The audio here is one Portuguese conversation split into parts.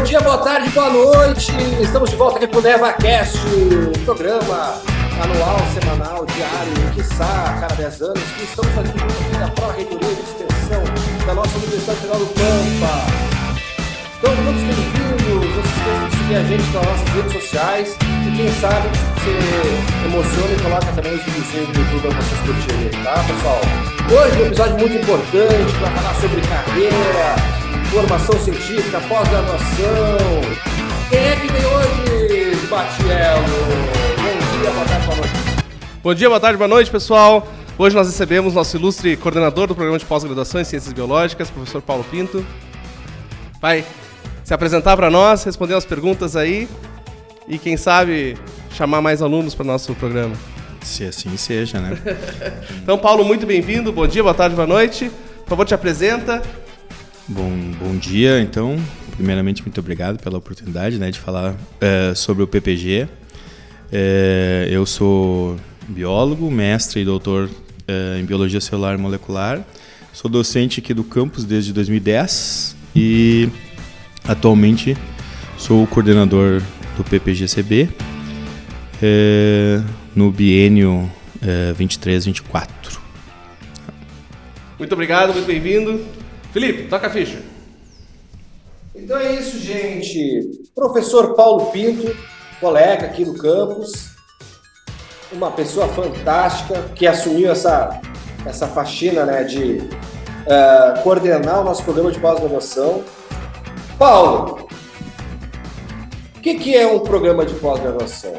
bom dia, boa tarde, boa noite. Estamos de volta aqui para o NevaCast, programa anual, semanal, diário, quiçá, cada 10 anos, que estamos fazendo junto da Pró-Reitoria de Extensão da nossa Universidade Federal do Pampa. Então, todos bem-vindos. Não se esqueçam de seguir a gente nas nossas redes sociais e, quem sabe, se emociona e coloca também os videozinhos do YouTube para vocês curtirem, tá, pessoal? Hoje, um episódio muito importante para falar sobre carreira, formação científica, pós-graduação. Quem é que vem hoje, Batiello? Bom dia, boa tarde, boa noite. Bom dia, boa tarde, boa noite, pessoal. Hoje nós recebemos nosso ilustre coordenador do programa de pós-graduação em Ciências Biológicas, professor Paulo Pinto. Vai se apresentar para nós, responder as perguntas aí e, quem sabe, chamar mais alunos para o nosso programa. Se assim seja, né? então, Paulo, muito bem-vindo. Bom dia, boa tarde, boa noite. Por favor, te apresenta Bom, bom dia, então. Primeiramente, muito obrigado pela oportunidade né, de falar é, sobre o PPG. É, eu sou biólogo, mestre e doutor é, em Biologia Celular e Molecular. Sou docente aqui do campus desde 2010 e atualmente sou o coordenador do PPGCB no biênio 23-24. Muito obrigado, muito bem-vindo. Felipe, toca a ficha. Então é isso, gente. Professor Paulo Pinto, colega aqui do campus, uma pessoa fantástica que assumiu essa, essa faxina né, de uh, coordenar o nosso programa de pós-graduação. Paulo, o que, que é um programa de pós-graduação?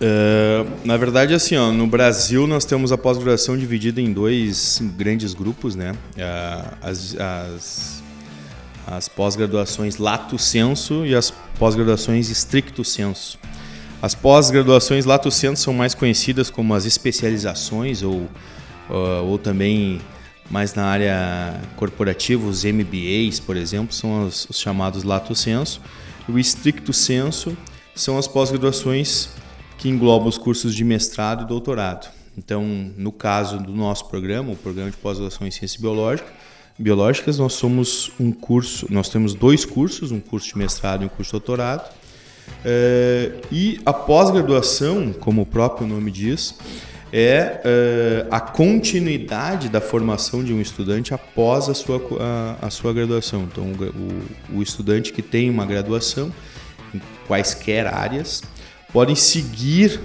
Uh, na verdade, assim, ó, no Brasil nós temos a pós-graduação dividida em dois grandes grupos, né? Uh, as, as, as pós-graduações lato senso e as pós-graduações stricto senso. As pós-graduações lato senso são mais conhecidas como as especializações ou, uh, ou também mais na área corporativa, os MBAs, por exemplo, são os, os chamados lato senso. O stricto senso são as pós-graduações que engloba os cursos de mestrado e doutorado. Então, no caso do nosso programa, o programa de pós-graduação em ciência biológica, biológicas, nós somos um curso, nós temos dois cursos, um curso de mestrado e um curso de doutorado. É, e a pós-graduação, como o próprio nome diz, é, é, a continuidade da formação de um estudante após a sua, a, a sua graduação. Então, o, o, estudante que tem uma graduação em quaisquer áreas, podem seguir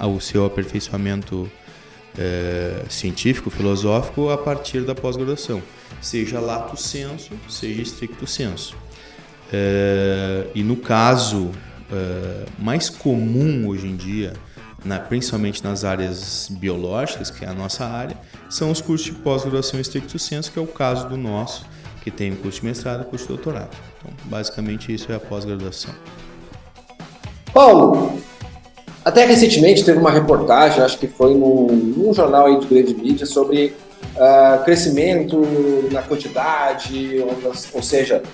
uh, o seu aperfeiçoamento uh, científico, filosófico a partir da pós-graduação, seja lato senso, seja stricto senso. Uh, e no caso mais comum hoje em dia, na, principalmente nas áreas biológicas, que é a nossa área, são os cursos de pós-graduação stricto senso, que é o caso do nosso, que tem o curso de mestrado e curso de doutorado. Então, basicamente, isso é a pós-graduação. Paulo, até recentemente teve uma reportagem, acho que foi num, num jornal aí de grande mídia, sobre uh, crescimento na quantidade, ou, ou seja,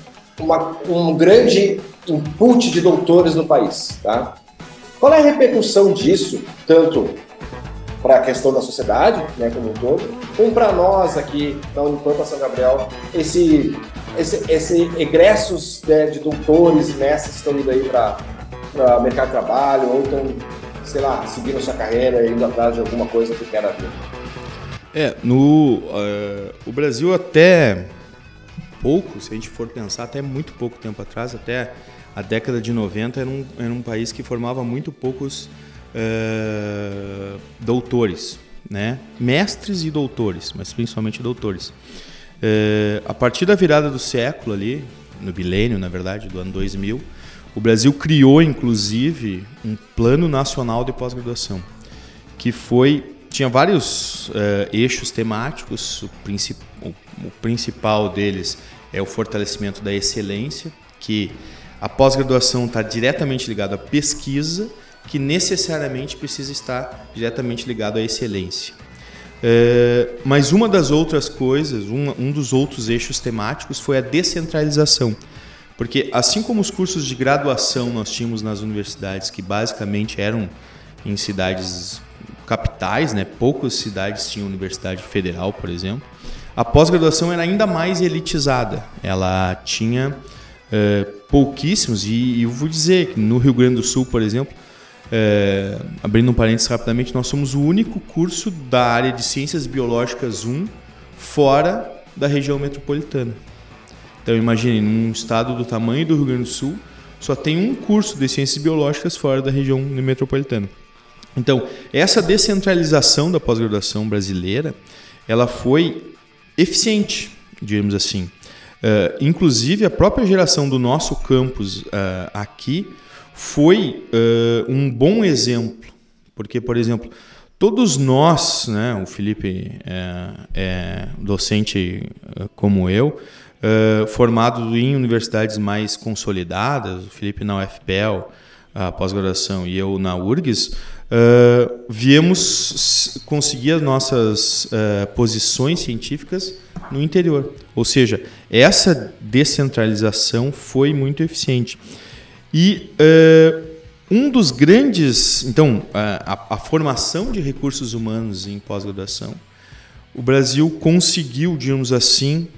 uma, um grande input de doutores no país. Tá? Qual é a repercussão disso, tanto para a questão da sociedade, né, como um todo, como para nós aqui da Unipampa São Gabriel, esse, esse, esse egressos né, de doutores mestres que estão indo aí para para o mercado de trabalho ou estão, sei lá, seguindo sua carreira e indo atrás de alguma coisa que quer ver? É, no uh, o Brasil até pouco, se a gente for pensar, até muito pouco tempo atrás, até a década de 90 era um, era um país que formava muito poucos uh, doutores, né? mestres e doutores, mas principalmente doutores. Uh, a partir da virada do século ali, no bilênio, na verdade, do ano 2000, o Brasil criou, inclusive, um plano nacional de pós-graduação, que foi tinha vários uh, eixos temáticos. O, o, o, principal deles é o fortalecimento da excelência, que a pós-graduação está diretamente ligada à pesquisa, que necessariamente precisa estar diretamente ligado à excelência. Uh, mas uma das outras coisas, um, um dos outros eixos temáticos foi a descentralização porque assim como os cursos de graduação nós tínhamos nas universidades, que basicamente eram em cidades capitais, né? poucas cidades tinham universidade federal, por exemplo, a pós-graduação era ainda mais elitizada. Ela tinha é, pouquíssimos, e, e, eu vou dizer que no Rio Grande do Sul, por exemplo, é, abrindo um parênteses rapidamente, nós somos o único curso da área de Ciências Biológicas 1 fora da região metropolitana. Então imagine, num estado do tamanho do Rio Grande do Sul, só tem um curso de Ciências Biológicas fora da região metropolitana. Então, essa descentralização da pós-graduação brasileira, ela foi eficiente, digamos assim. Uh, inclusive, a própria geração do nosso campus uh, aqui foi uh, um bom exemplo, porque, por exemplo, todos nós, né, o Felipe é, é docente como eu, formado em universidades mais consolidadas, o Felipe na UFPEL, a pós-graduação, e eu na URGS, uh, viemos conseguir as nossas uh, posições científicas no interior. Ou seja, essa descentralização foi muito eficiente. E um dos grandes. Então, a, a, formação de recursos humanos em pós-graduação, o Brasil conseguiu, digamos assim,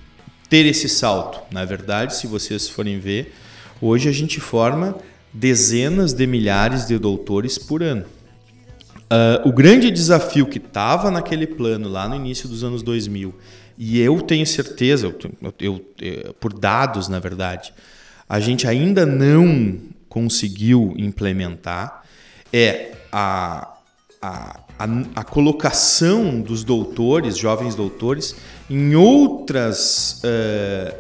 ter esse salto. Na verdade, se vocês forem ver, hoje a gente forma dezenas de milhares de doutores por ano. Uh, o grande desafio que estava naquele plano lá no início dos anos 2000, e eu tenho certeza, eu, eu, eu, eh, por dados na verdade, a gente ainda não conseguiu implementar, é a, a, a, a colocação dos doutores, jovens doutores, em outras, uh,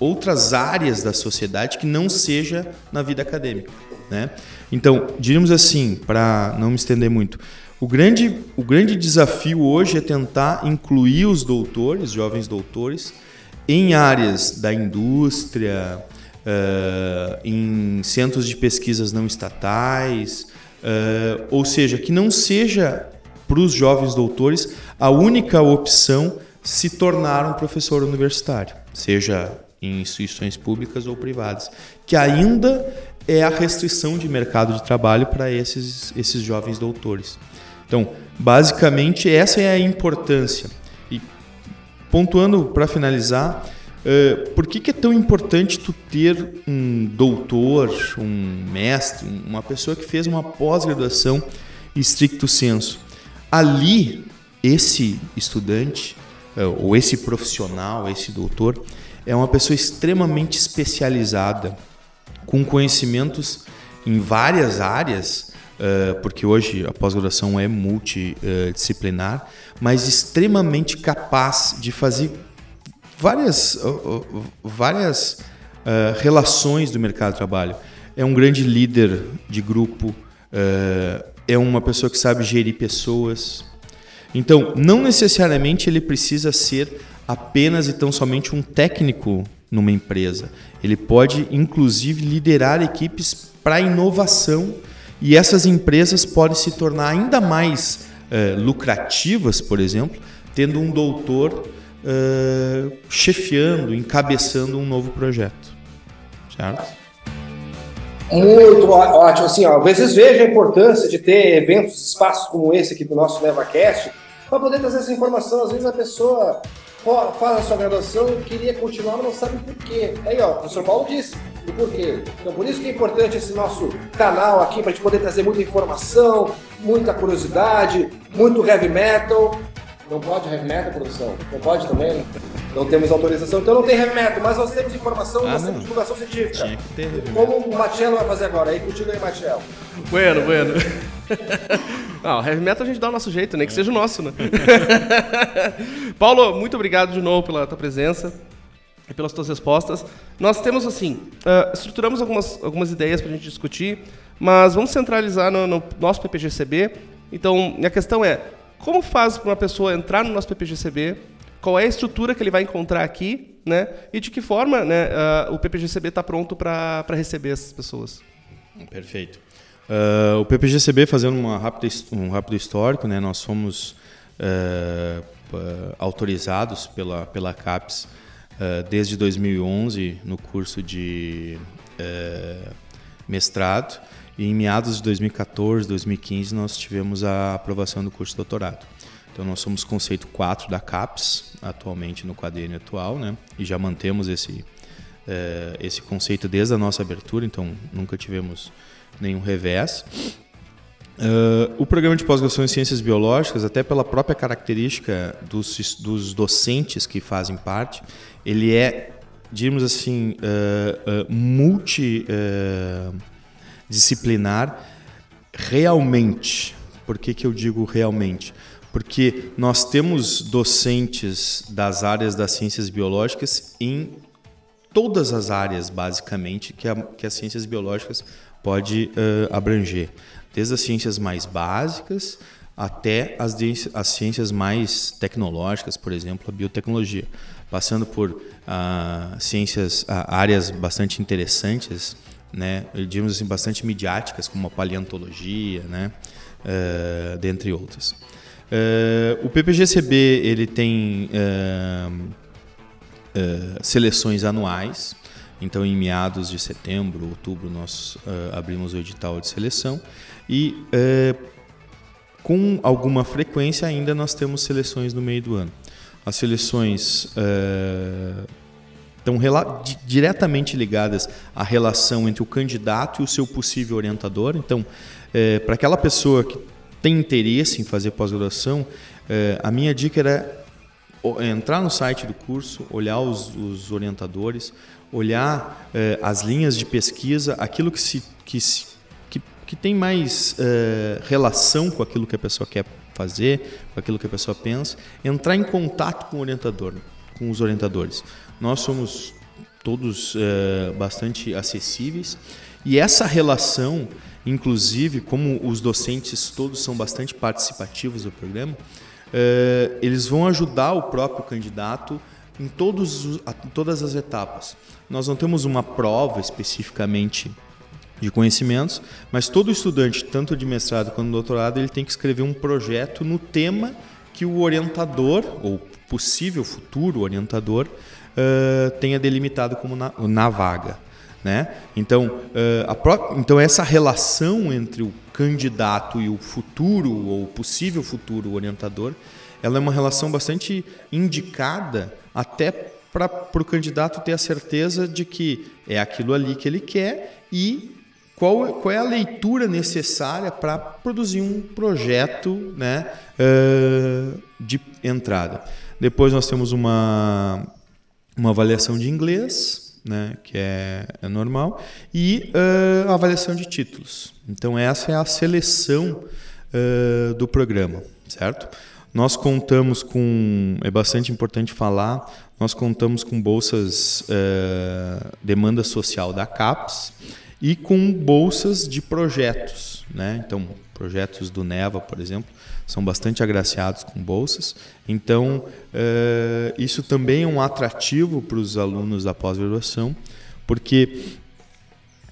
outras áreas da sociedade que não seja na vida acadêmica. Né? Então, diríamos assim, para não me estender muito, o grande, o grande desafio hoje é tentar incluir os doutores, jovens doutores, em áreas da indústria, uh, em centros de pesquisas não estatais, uh, ou seja, que não seja para os jovens doutores a única opção se tornar um professor universitário, seja em instituições públicas ou privadas, que ainda é a restrição de mercado de trabalho para esses, esses jovens doutores. Então, basicamente, essa é a importância. E pontuando para finalizar, uh, por que, que é tão importante tu ter um doutor, um mestre, uma pessoa que fez uma pós-graduação estricto senso? Ali, esse estudante, ou esse profissional, esse doutor, é uma pessoa extremamente especializada com conhecimentos em várias áreas, uh, porque hoje a pós-graduação é multidisciplinar, mas extremamente capaz de fazer várias, várias relações do mercado de trabalho. É um grande líder de grupo, é uma pessoa que sabe gerir pessoas. Então, não necessariamente ele precisa ser apenas e tão somente um técnico numa empresa. Ele pode, inclusive, liderar equipes para inovação e essas empresas podem se tornar ainda mais uh, lucrativas, por exemplo, tendo um doutor uh, chefiando, encabeçando um novo projeto. Certo? Muito ótimo. Assim, ó, vezes veja a importância de ter eventos, espaços como esse aqui do nosso LevaCast, para poder trazer essa informação. Às vezes a pessoa faz a sua graduação e queria continuar, mas não sabe por quê. Aí, ó, o professor Paulo disse o porquê. Então, por isso que é importante esse nosso canal aqui, para a gente poder trazer muita informação, muita curiosidade, muito heavy metal. Não pode heavy metal, produção? Não pode também? Não temos autorização, então não tem heavy metal, mas nós temos informação, ah, nós temos divulgação científica. Tinha que ter Como o Matiello vai fazer agora? Aí contigo aí, Matiello. Bueno, bueno. Não, heavy metal a gente dá o nosso jeito, nem né? que seja o nosso, né? Paulo, muito obrigado de novo pela tua presença e pelas tuas respostas. Nós temos, assim, uh, estruturamos algumas, algumas ideias para a gente discutir, mas vamos centralizar no, no nosso PPGCB. Então, minha questão é, como faz para uma pessoa entrar no nosso PPGCB? Qual é a estrutura que ele vai encontrar aqui, né? E de que forma né, uh, o PPGCB está pronto para receber essas pessoas? Perfeito. Uh, o PPGCB, fazendo uma rápida, um rápido histórico, né, nós fomos uh, autorizados pela, pela CAPES desde 2011 no curso de mestrado e em meados de 2014, 2015 nós tivemos a aprovação do curso de doutorado. Então nós somos conceito 4 da CAPES, atualmente no quadrinho atual, né? E já mantemos esse, é, esse conceito desde a nossa abertura, então nunca tivemos nenhum revés. Uh, o programa de pós-graduação em Ciências Biológicas, até pela própria característica dos, dos docentes que fazem parte, ele é, digamos assim, uh, uh, multidisciplinar realmente. Por que, que eu digo realmente? Porque nós temos docentes das áreas das ciências biológicas em todas as áreas, basicamente, que, a, que as ciências biológicas pode abranger desde as ciências mais básicas até as, as ciências mais tecnológicas, por exemplo, a biotecnologia, passando por ah, ciências, ah, áreas bastante interessantes, né, digamos assim, bastante midiáticas, como a paleontologia, né, uh, dentre outras. Uh, o PPGCB ele tem uh, seleções anuais, então em meados de setembro, outubro, nós abrimos o edital de seleção e com alguma frequência ainda nós temos seleções no meio do ano. As seleções estão diretamente ligadas à relação entre o candidato e o seu possível orientador. Então, é, para aquela pessoa que tem interesse em fazer pós-graduação, é, a minha dica era entrar no site do curso, olhar os, os orientadores, olhar as linhas de pesquisa, aquilo que se, que se que tem mais relação com aquilo que a pessoa quer fazer, com aquilo que a pessoa pensa, entrar em contato com o orientador, com os orientadores. Nós somos todos uh, bastante acessíveis e essa relação, inclusive, como os docentes todos são bastante participativos do programa, uh, eles vão ajudar o próprio candidato em, todos, em todas as etapas. Nós não temos uma prova especificamente de conhecimentos, mas todo estudante, tanto de mestrado quanto de doutorado, ele tem que escrever um projeto no tema que o orientador, ou possível futuro orientador, uh, tenha delimitado como na, na vaga. Né? Então, uh, então, essa relação entre o candidato e o futuro ou possível futuro orientador, ela é uma relação bastante indicada até para o candidato ter a certeza de que é aquilo ali que ele quer e qual, qual é a leitura necessária para produzir um projeto né, uh, de entrada. Depois nós temos uma, uma avaliação de inglês, né, que é, é normal, e uh, avaliação de títulos. Então essa é a seleção uh, do programa, certo? Nós contamos com, é bastante importante falar, nós contamos com bolsas demanda social da CAPES, e com bolsas de projetos. Né? Então, projetos do NEVA, por exemplo, são bastante agraciados com bolsas. Então, uh, isso também é um atrativo para os alunos da pós-graduação, porque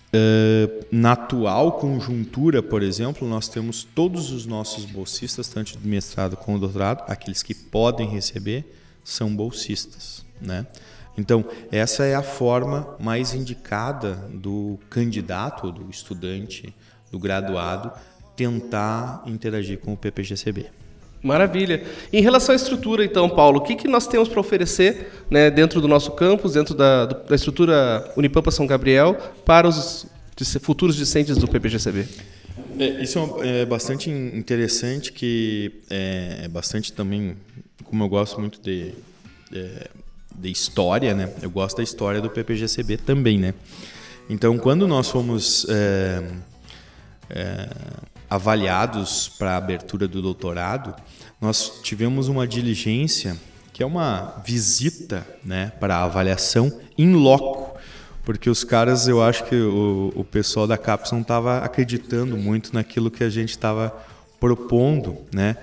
uh, na atual conjuntura, por exemplo, nós temos todos os nossos bolsistas, tanto de mestrado como doutorado, aqueles que podem receber, são bolsistas. Né? Então, essa é a forma mais indicada do candidato, do estudante, do graduado, tentar interagir com o PPGCB. Maravilha. Em relação à estrutura, então, Paulo, o que, que nós temos para oferecer né, dentro do nosso campus, dentro da, da estrutura Unipampa São Gabriel, para os futuros discentes do PPGCB? É, isso é, é bastante interessante, que é, é, bastante também, como eu gosto muito de, de de história, né? Eu gosto da história do PPGCB também, né? Então, quando nós fomos é, é, avaliados para a abertura do doutorado, nós tivemos uma diligência que é uma visita, né, para avaliação in loco, porque os caras, eu acho que o, o pessoal da CAPES não estava acreditando muito naquilo que a gente estava propondo, né?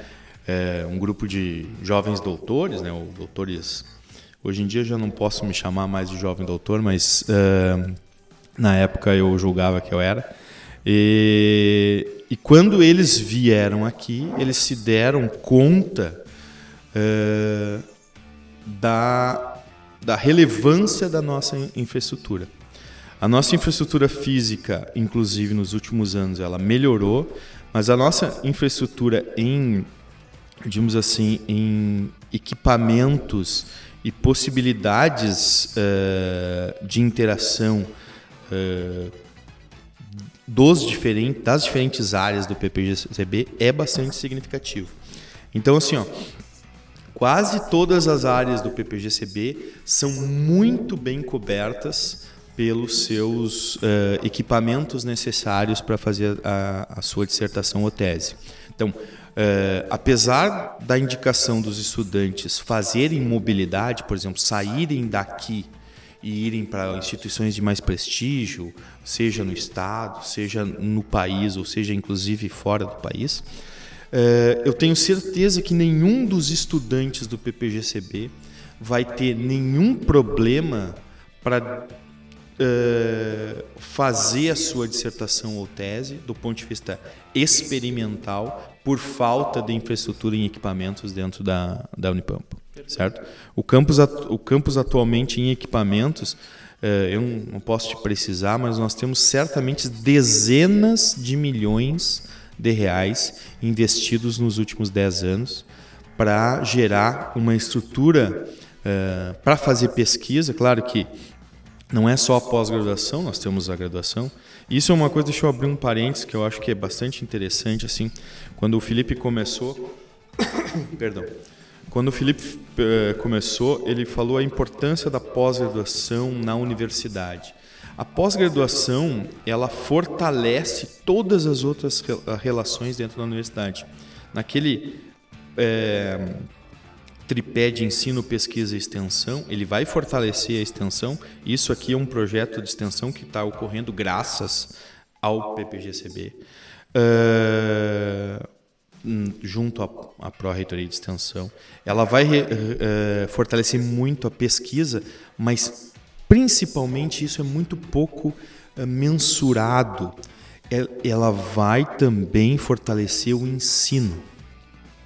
É, um grupo de jovens doutores, né, ou doutores Hoje em dia já não posso me chamar mais de jovem doutor, mas uh, na época eu julgava que eu era. E, e, quando eles vieram aqui, eles se deram conta uh, da, da relevância da nossa infraestrutura. A nossa infraestrutura física, inclusive nos últimos anos, ela melhorou, mas a nossa infraestrutura em digamos assim, em equipamentos e possibilidades uh, de interação uh, dos diferentes, das diferentes áreas do PPGCB é bastante significativo. Então, assim, ó, quase todas as áreas do PPGCB são muito bem cobertas pelos seus uh, equipamentos necessários para fazer a, a, sua dissertação ou tese. Então, uh, apesar da indicação dos estudantes fazerem mobilidade, por exemplo, saírem daqui e irem para instituições de mais prestígio, seja no estado, seja no país, ou seja inclusive fora do país, uh, eu tenho certeza que nenhum dos estudantes do PPGCB vai ter nenhum problema para uh, fazer a sua dissertação ou tese do ponto de vista experimental por falta de infraestrutura e equipamentos dentro da, da Unipampa, certo? O campus, o campus atualmente em equipamentos, eu não posso te precisar, mas nós temos certamente dezenas de milhões de reais investidos nos últimos 10 anos para gerar uma estrutura uh, para fazer pesquisa. Claro que não é só a pós-graduação, nós temos a graduação. Isso é uma coisa, deixa eu abrir um parênteses que eu acho que é bastante interessante assim. Quando o Felipe começou, perdão. Quando o Felipe uh, começou, ele falou a importância da pós-graduação na universidade. A pós-graduação, ela fortalece todas as outras relações dentro da universidade. Naquele é, tripé de ensino, pesquisa e extensão, ele vai fortalecer a extensão. Isso aqui é um projeto de extensão que está ocorrendo graças ao PPGCB. Uh, junto à, à Pró-Reitoria de Extensão. Ela vai uh, fortalecer muito a pesquisa, mas principalmente isso é muito pouco uh, mensurado. Ela vai também fortalecer o ensino,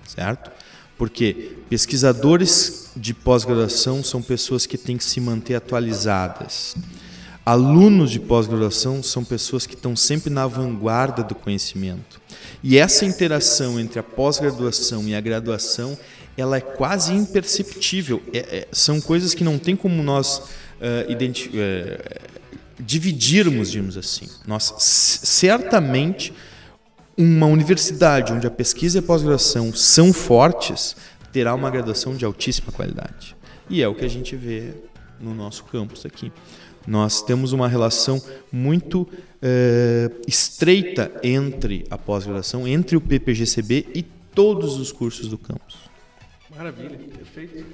certo? Porque pesquisadores de pós-graduação são pessoas que têm que se manter atualizadas. Alunos de pós-graduação são pessoas que estão sempre na vanguarda do conhecimento. E essa interação entre a pós-graduação e a graduação, ela é quase imperceptível. É, é, são coisas que não tem como nós uh, uh, dividirmos, digamos assim. Nós certamente uma universidade onde a pesquisa e a pós-graduação são fortes terá uma graduação de altíssima qualidade. E é o que a gente vê no nosso campus aqui. Nós temos uma relação muito é, estreita entre a pós-graduação, entre o PPGCB e todos os cursos do campus. Maravilha, perfeito.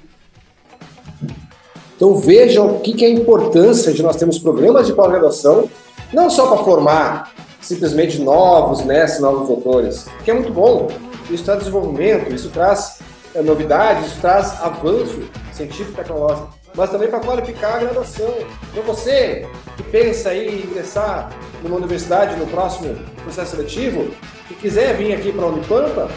Então vejam o que é a importância de nós termos programas de pós-graduação, não só para formar simplesmente novos mestres, novos doutores, que é muito bom. Isso traz desenvolvimento, isso traz é, novidades, isso traz avanço científico e tecnológico, mas também para qualificar a graduação. Então você que pensa em ingressar numa universidade no próximo processo seletivo e quiser vir aqui para a Unipampa,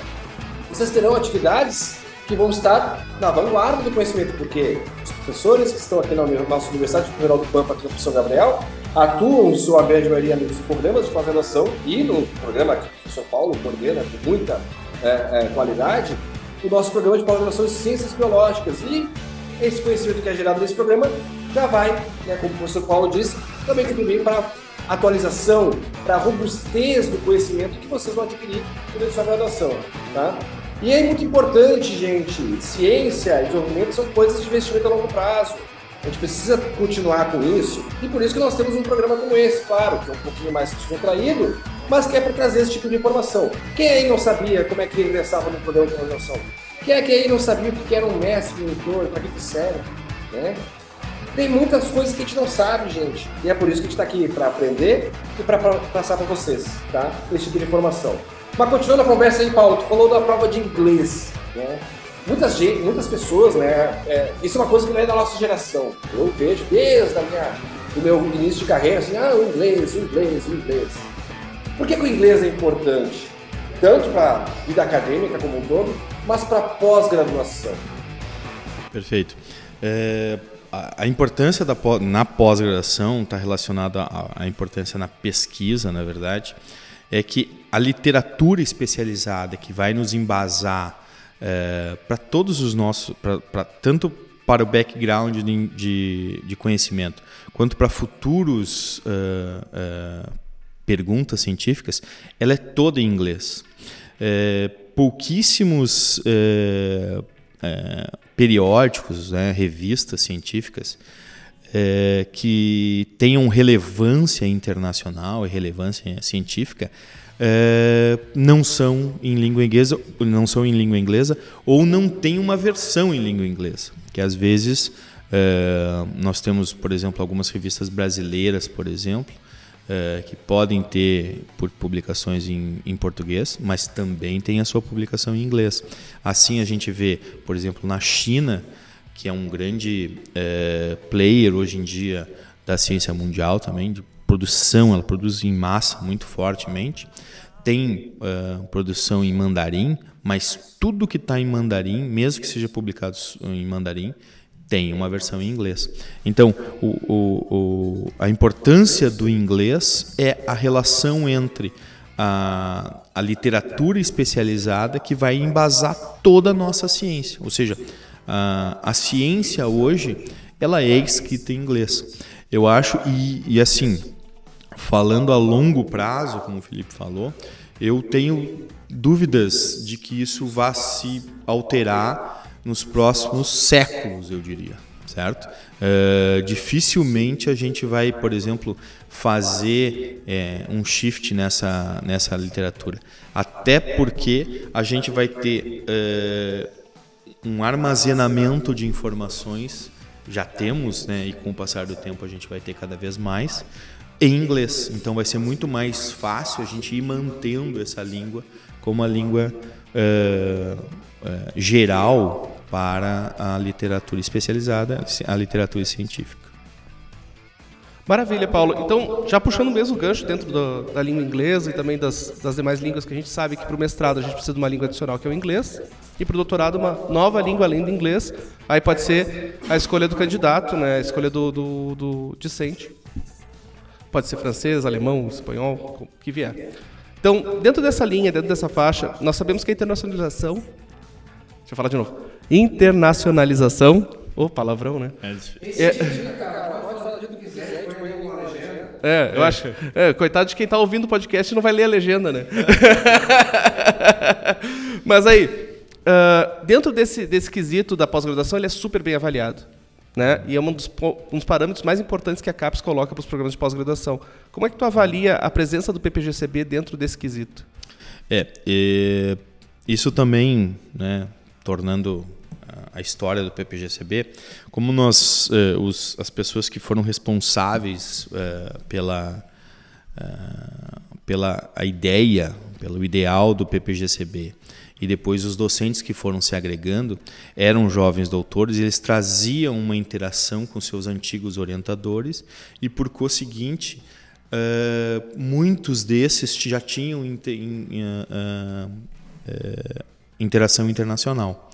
vocês terão atividades que vão estar na vanguarda do conhecimento, porque os professores que estão aqui na nossa Universidade Federal do Pampa, aqui no professor Gabriel, atuam, sua grande maioria, nos programas de pós-graduação e no programa que o professor Paulo coordena com muita é, é, qualidade, o nosso programa de pós-graduação em Ciências Biológicas. E esse conhecimento que é gerado nesse programa já vai, né, como o professor Paulo disse, também contribuir para atualização, para a robustez do conhecimento que vocês vão adquirir durante sua graduação. Tá? E é muito importante, gente, ciência e desenvolvimento são coisas de investimento a longo prazo. A gente precisa continuar com isso e por isso que nós temos um programa como esse, claro, que é um pouquinho mais descontraído, mas que é para trazer esse tipo de informação. Quem aí não sabia como é que ingressava no programa de pós Quem é que aí não sabia o que era um mestre, um doutor, para que serve? Né? Tem muitas coisas que a gente não sabe, gente. E é por isso que a gente está aqui, para aprender e para passar para vocês, tá? Esse tipo de informação. Mas continuando a conversa aí, Paulo, tu falou da prova de inglês, né? muitas, muitas pessoas, né? É, isso é uma coisa que não é da nossa geração. Eu vejo desde a minha, o meu início de carreira, assim, ah, o inglês, o inglês, o inglês. Por que, que o inglês é importante? Tanto para a vida acadêmica como um todo, mas para pós-graduação. Perfeito. É, a, a, importância da, na pós-graduação está relacionada à, à importância na pesquisa, na verdade, é que a literatura especializada que vai nos embasar é, para todos os nossos, pra, pra, tanto para o background de, de, de conhecimento, quanto para futuros uh, uh, perguntas científicas, ela é toda em inglês. É, pouquíssimos é, é, periódicos, né, revistas científicas é, que tenham relevância internacional e relevância científica é, não são em língua inglesa, não são em língua inglesa ou não tem uma versão em língua inglesa, que às vezes é, nós temos, por exemplo, algumas revistas brasileiras, por exemplo, é, que podem ter publicações em, em, português, mas também tem a sua publicação em inglês. Assim a gente vê, por exemplo, na China, que é um grande é, player hoje em dia da ciência mundial também, de produção, ela produz em massa muito fortemente. Tem uh, produção em mandarim, mas tudo que está em mandarim, mesmo que seja publicado em mandarim, tem uma versão em inglês. Então, o, o, o, a importância do inglês é a relação entre a, a literatura especializada que vai embasar toda a nossa ciência. Ou seja, a, a ciência hoje ela é escrita em inglês. Eu acho, e, e assim, falando a longo prazo, como o Felipe falou, eu tenho dúvidas de que isso vá se alterar nos próximos séculos, eu diria, certo? Uh, dificilmente a gente vai, por exemplo, fazer é, um shift nessa, nessa literatura. Até porque a gente vai ter uh, um armazenamento de informações, já temos, né, e com o passar do tempo a gente vai ter cada vez mais, em inglês. Então vai ser muito mais fácil a gente ir mantendo essa língua como a língua geral para a literatura especializada, a literatura científica. Maravilha, Paulo. Então, já puxando mesmo o gancho dentro do, da língua inglesa e também das, das, demais línguas que a gente sabe que para o mestrado a gente precisa de uma língua adicional que é o inglês e para o doutorado uma nova língua além do inglês. Aí pode ser a escolha do candidato, né? a escolha do, do, do discente. Pode ser francês, alemão, espanhol, o que vier. Então, dentro dessa linha, dentro dessa faixa, nós sabemos que a internacionalização. Deixa eu falar de novo. Internacionalização. Ô, oh, palavrão, né? É, é, eu acho. É, coitado de quem está ouvindo o podcast e não vai ler a legenda, né? Mas aí, uh, dentro desse, desse quesito da pós-graduação, ele é super bem avaliado. Né? E é um dos, um dos parâmetros mais importantes que a CAPES coloca para os programas de pós-graduação. Como é que tu avalia a presença do PPGCB dentro desse quesito? É, é isso também, né, tornando a história do PPGCB, como nós, eh, os, as pessoas que foram responsáveis eh, pela, eh, pela a ideia, pelo ideal do PPGCB, e depois os docentes que foram se agregando eram jovens doutores e eles traziam uma interação com seus antigos orientadores e por conseguinte uh, muitos desses já tinham inter, uh, uh, interação internacional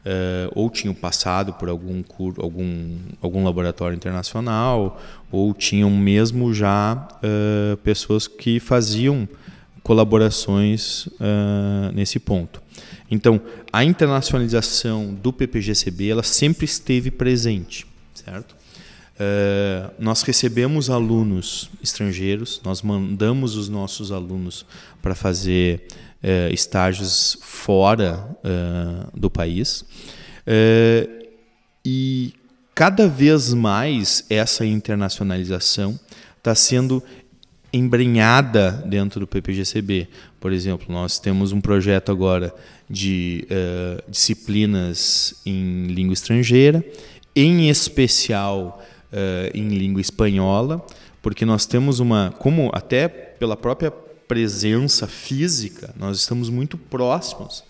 Uh, ou tinham passado por algum, algum, algum laboratório internacional, ou tinham mesmo já uh, pessoas que faziam colaborações uh, nesse ponto. Então, a internacionalização do PPGCB ela sempre esteve presente, certo? Nós recebemos alunos estrangeiros, nós mandamos os nossos alunos para fazer uh, estágios fora uh, do país. E cada vez mais essa internacionalização está sendo embrenhada dentro do PPGCB. Por exemplo, nós temos um projeto agora de disciplinas em língua estrangeira, em especial uh, em língua espanhola, porque nós temos uma, como até pela própria presença física, nós estamos muito próximos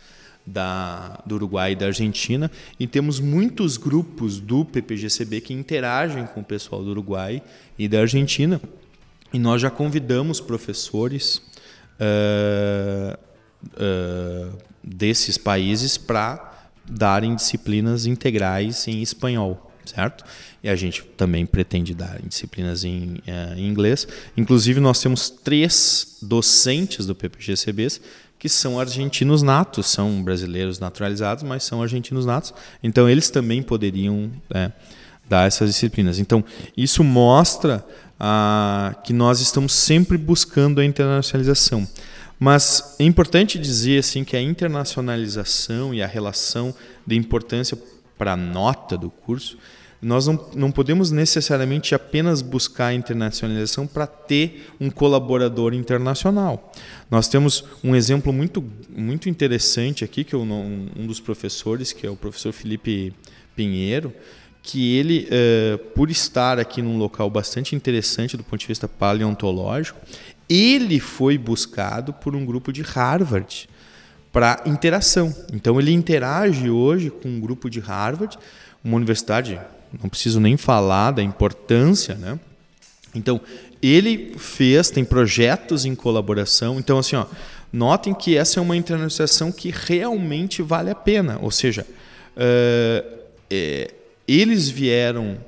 da, do Uruguai e da Argentina e temos muitos grupos do PPGCB que interagem com o pessoal do Uruguai e da Argentina e nós já convidamos professores uh, uh, desses países para darem disciplinas integrais em espanhol certo? E a gente também pretende dar disciplinas em, uh, em inglês. Inclusive, nós temos três docentes do PPGCBs que são argentinos natos, são brasileiros naturalizados, mas são argentinos natos. Então, eles também poderiam é, dar essas disciplinas. Então, isso mostra ah, que nós estamos sempre buscando a internacionalização. Mas é importante dizer assim que a internacionalização e a relação de importância para a nota do curso, nós não, não podemos necessariamente apenas buscar a internacionalização para ter um colaborador internacional. Nós temos um exemplo muito, muito interessante aqui, que é um, dos professores, que é o professor Felipe Pinheiro, que ele, uh, por estar aqui num local bastante interessante do ponto de vista paleontológico, ele foi buscado por um grupo de Harvard para interação. Então ele interage hoje com um grupo de Harvard, uma universidade, não preciso nem falar da importância, né? Então ele fez, tem projetos em colaboração. Então assim, ó, notem que essa é uma internacionalização que realmente vale a pena. Ou seja, uh, é, eles vieram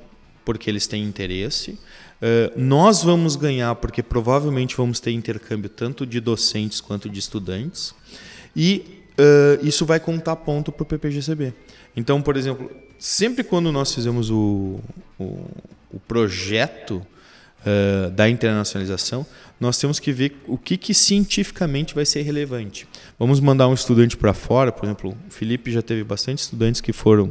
porque eles têm interesse Uh, nós vamos ganhar porque provavelmente vamos ter intercâmbio tanto de docentes quanto de estudantes e uh, isso vai contar ponto para o PPGCB. Então, por exemplo, sempre quando nós fizemos o, o, o projeto uh, da internacionalização, nós temos que ver o que, que cientificamente vai ser relevante. Vamos mandar um estudante para fora, por exemplo, o Felipe já teve bastante estudantes que foram,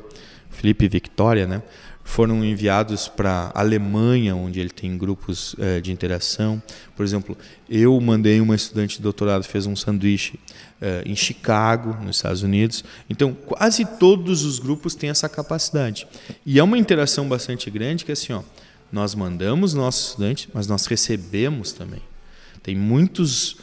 Felipe e Victoria, né? Foram enviados para a Alemanha, onde ele tem grupos é, de interação. Por exemplo, eu mandei uma estudante de doutorado, fez um sanduíche é, em Chicago, nos Estados Unidos. Então, quase todos os grupos têm essa capacidade. E é uma interação bastante grande que, assim, ó, nós mandamos nossos estudantes, mas nós recebemos também. Tem muitos,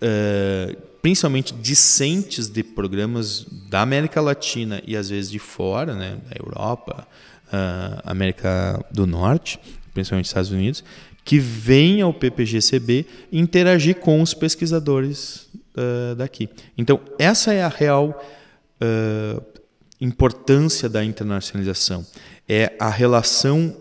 é, principalmente discentes de programas da América Latina e às vezes de fora, né, da Europa, uh, América do Norte, principalmente Estados Unidos, que vem ao PPGCB interagir com os pesquisadores uh, daqui. Então, essa é a real uh, importância da internacionalização. É a relação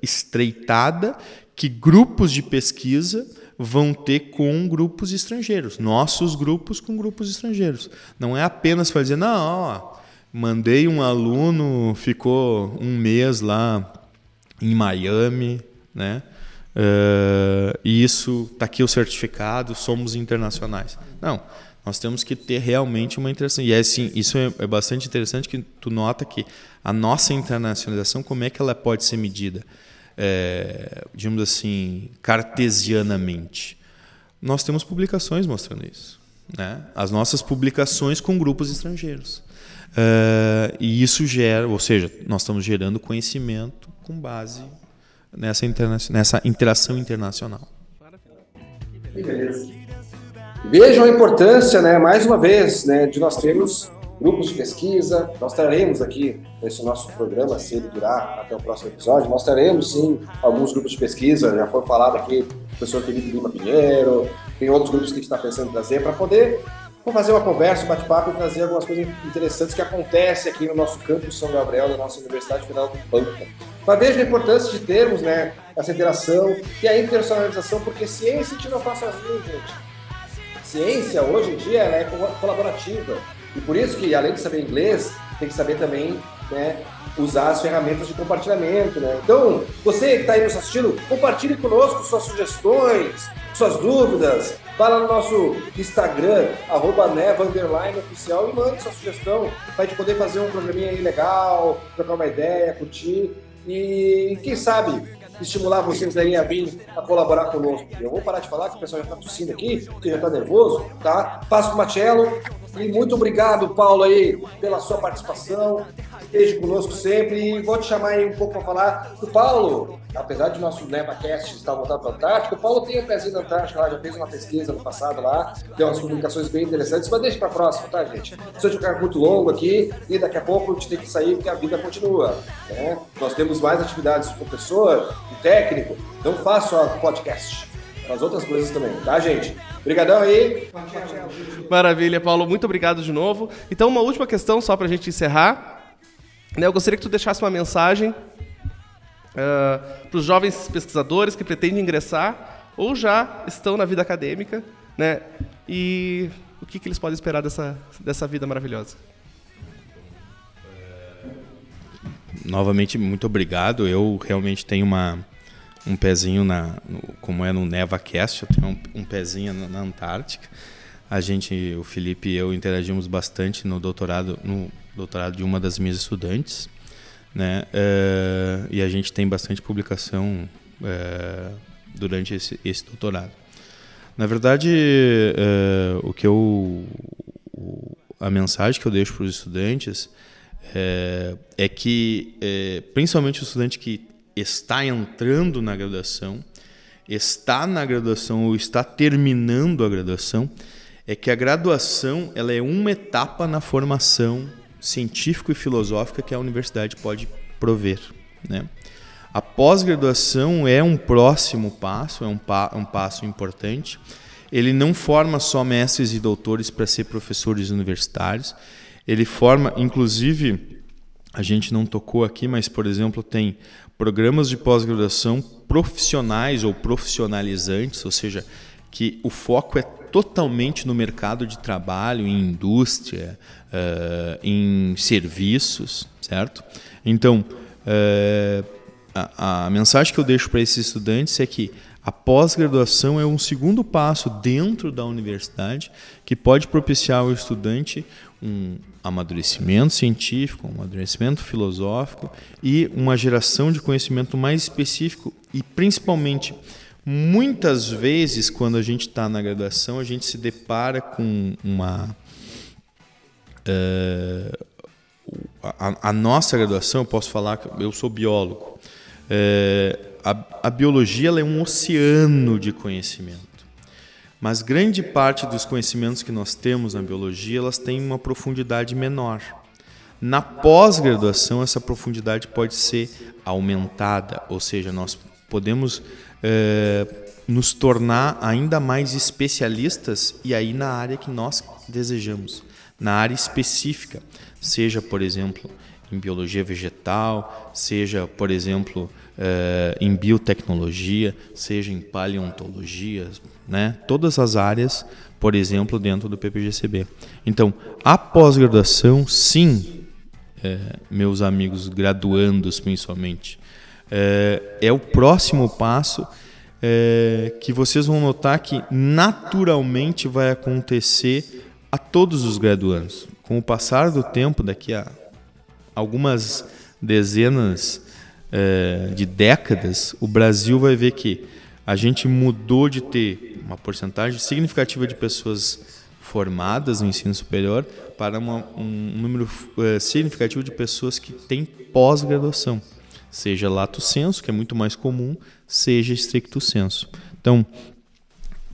estreitada que grupos de pesquisa vão ter com grupos estrangeiros, nossos grupos com grupos estrangeiros. Não é apenas dizer, não, ó, Mandei um aluno, ficou um mês lá em Miami, né? Uh, isso está aqui o certificado, somos internacionais. Não, nós temos que ter realmente uma interação. E é assim, isso é, é, bastante interessante que tu nota que a nossa internacionalização, como é que ela pode ser medida? É, digamos assim, cartesianamente. Nós temos publicações mostrando isso. Né? As nossas publicações com grupos estrangeiros. Uh, e isso gera, ou seja, nós estamos gerando conhecimento com base nessa, interna nessa interação internacional. Beleza. Vejam a importância, né, mais uma vez, né, de nós termos grupos de pesquisa. Nós traremos aqui, nesse nosso programa, se ele durar até o próximo episódio, nós traremos sim alguns grupos de pesquisa. Já foi falado aqui o professor Felipe Lima Pinheiro, tem outros grupos que a gente está pensando em trazer para poder Vamos fazer uma conversa, um bate-papo e trazer algumas coisas interessantes que acontecem aqui no nosso campus São Gabriel, da nossa Universidade Federal do Pampa. Mas veja a importância de termos né, essa interação e a internacionalização, porque ciência a gente não faz sozinho, gente. Ciência, hoje em dia, ela é colaborativa. E por isso que, além de saber inglês, tem que saber também né, usar as ferramentas de compartilhamento. Né? Então, você que está aí nos assistindo, compartilhe conosco suas sugestões, suas dúvidas, Lá no nosso Instagram, arroba neva, oficial, e mande sua sugestão para a gente poder fazer um programinha aí legal, trocar uma ideia, curtir e quem sabe estimular vocês aí a vir a colaborar conosco. Eu vou parar de falar que o pessoal já está tossindo aqui, que já está nervoso, tá? Passo o Matiello e muito obrigado, Paulo, aí, pela sua participação esteja conosco sempre e vou te chamar aí um pouco para falar do Paulo. Apesar de nosso NevaCast estar voltado para a Antártica, o Paulo tem um pezinho na Antártica lá, já fez uma pesquisa no passado lá, tem umas comunicações bem interessantes, mas deixa para a próxima, tá, gente? Se eu ficar muito longo aqui e daqui a pouco a gente tem que sair porque a vida continua. Né? Nós temos mais atividades de professor, de técnico, não faço só podcast as outras coisas também, tá, gente? Obrigadão aí. Maravilha, Paulo. Muito obrigado de novo. Então, uma última questão só para a gente encerrar. Né, eu gostaria que tu deixasse uma mensagem uh, para os jovens pesquisadores que pretendem ingressar ou já estão na vida acadêmica, né? E que, que eles podem esperar dessa, dessa vida maravilhosa. Novamente, muito obrigado. Eu realmente tenho uma, um pezinho na, no, como é no NevaCast, eu tenho um, um pezinho na, na, Antártica. A gente, o Felipe e eu interagimos bastante no doutorado, no doutorado de uma das minhas estudantes, né? Uh, e a gente tem bastante publicação uh, durante esse, esse doutorado. Na verdade, uh, o que eu, a mensagem que eu deixo para os estudantes é, é que, é, principalmente o estudante que está entrando na graduação, está na graduação ou está terminando a graduação, é que a graduação ela é uma etapa na formação científico e filosófica que a universidade pode prover, né? A pós-graduação é um próximo passo, é um, pa um passo importante. Ele não forma só mestres e doutores para ser professores universitários, ele forma, inclusive, a gente não tocou aqui, mas, por exemplo, tem programas de pós-graduação profissionais ou profissionalizantes, ou seja, que o foco é totalmente no mercado de trabalho, em indústria, uh, em serviços, certo? Então, uh, a, a mensagem que eu deixo para esses estudantes é que a pós-graduação é um segundo passo dentro da universidade que pode propiciar ao estudante um amadurecimento científico, um amadurecimento filosófico e uma geração de conhecimento mais específico e principalmente muitas vezes quando a gente está na graduação a gente se depara com uma uh, a, a, nossa graduação eu posso falar que eu sou biólogo uh, a, a biologia é um oceano de conhecimento mas grande parte dos conhecimentos que nós temos na biologia, elas têm uma profundidade menor. Na pós-graduação, essa profundidade pode ser aumentada, ou seja, nós podemos é, nos tornar ainda mais especialistas e aí na área que nós desejamos, na área específica, seja, por exemplo, em biologia vegetal, seja, por exemplo, uh, em biotecnologia, seja em paleontologia, né? todas as áreas, por exemplo, dentro do PPGCB. Então, a pós-graduação, sim, é, meus amigos graduandos principalmente, é, é o próximo passo é, que vocês vão notar que naturalmente vai acontecer a todos os graduandos. Com o passar do tempo, daqui a algumas dezenas é, de décadas, o Brasil vai ver que a gente mudou de ter uma porcentagem significativa de pessoas formadas no ensino superior para uma, um número é, significativo de pessoas que têm pós-graduação, seja lato senso, que é muito mais comum, seja stricto senso. Então,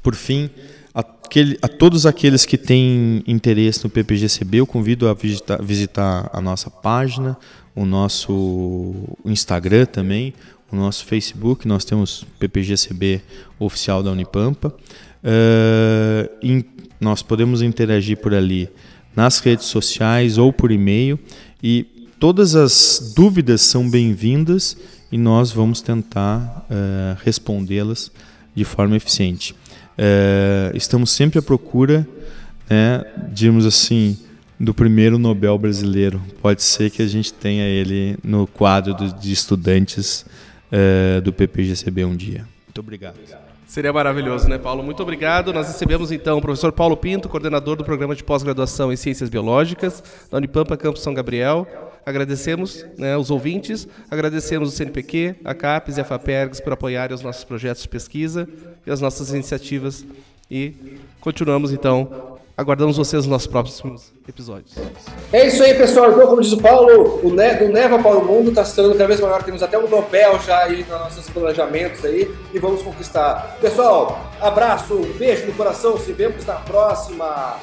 por fim, aquele, a todos aqueles que têm interesse no PPGCB, eu convido a visitar, visitar a nossa página, o nosso Instagram também, o nosso Facebook, nós temos PPGCB oficial da Unipampa. Uh, in, nós podemos interagir por ali nas redes sociais ou por e-mail e todas as dúvidas são bem-vindas e nós vamos tentar uh, respondê-las de forma eficiente. Uh, estamos sempre à procura, né, digamos assim, do primeiro Nobel brasileiro. Pode ser que a gente tenha ele no quadro de estudantes uh, do PPGCB um dia. Muito obrigado. Seria maravilhoso, né, Paulo? Muito obrigado. Nós recebemos então o professor Paulo Pinto, coordenador do programa de pós-graduação em Ciências Biológicas da Unipampa Campus São Gabriel. Agradecemos né, os ouvintes, agradecemos o CNPq, a CAPES e a FAPERGS por apoiarem os nossos projetos de pesquisa e as nossas iniciativas. E continuamos então Aguardamos vocês nos nossos próximos episódios. É isso aí, pessoal. Então, como diz o Paulo, o ne do Neva para o Mundo está se tornando cada vez maior. Temos até um Nobel já aí nos nossos planejamentos aí e vamos conquistar. Pessoal, abraço, beijo no coração. Se vemos na próxima.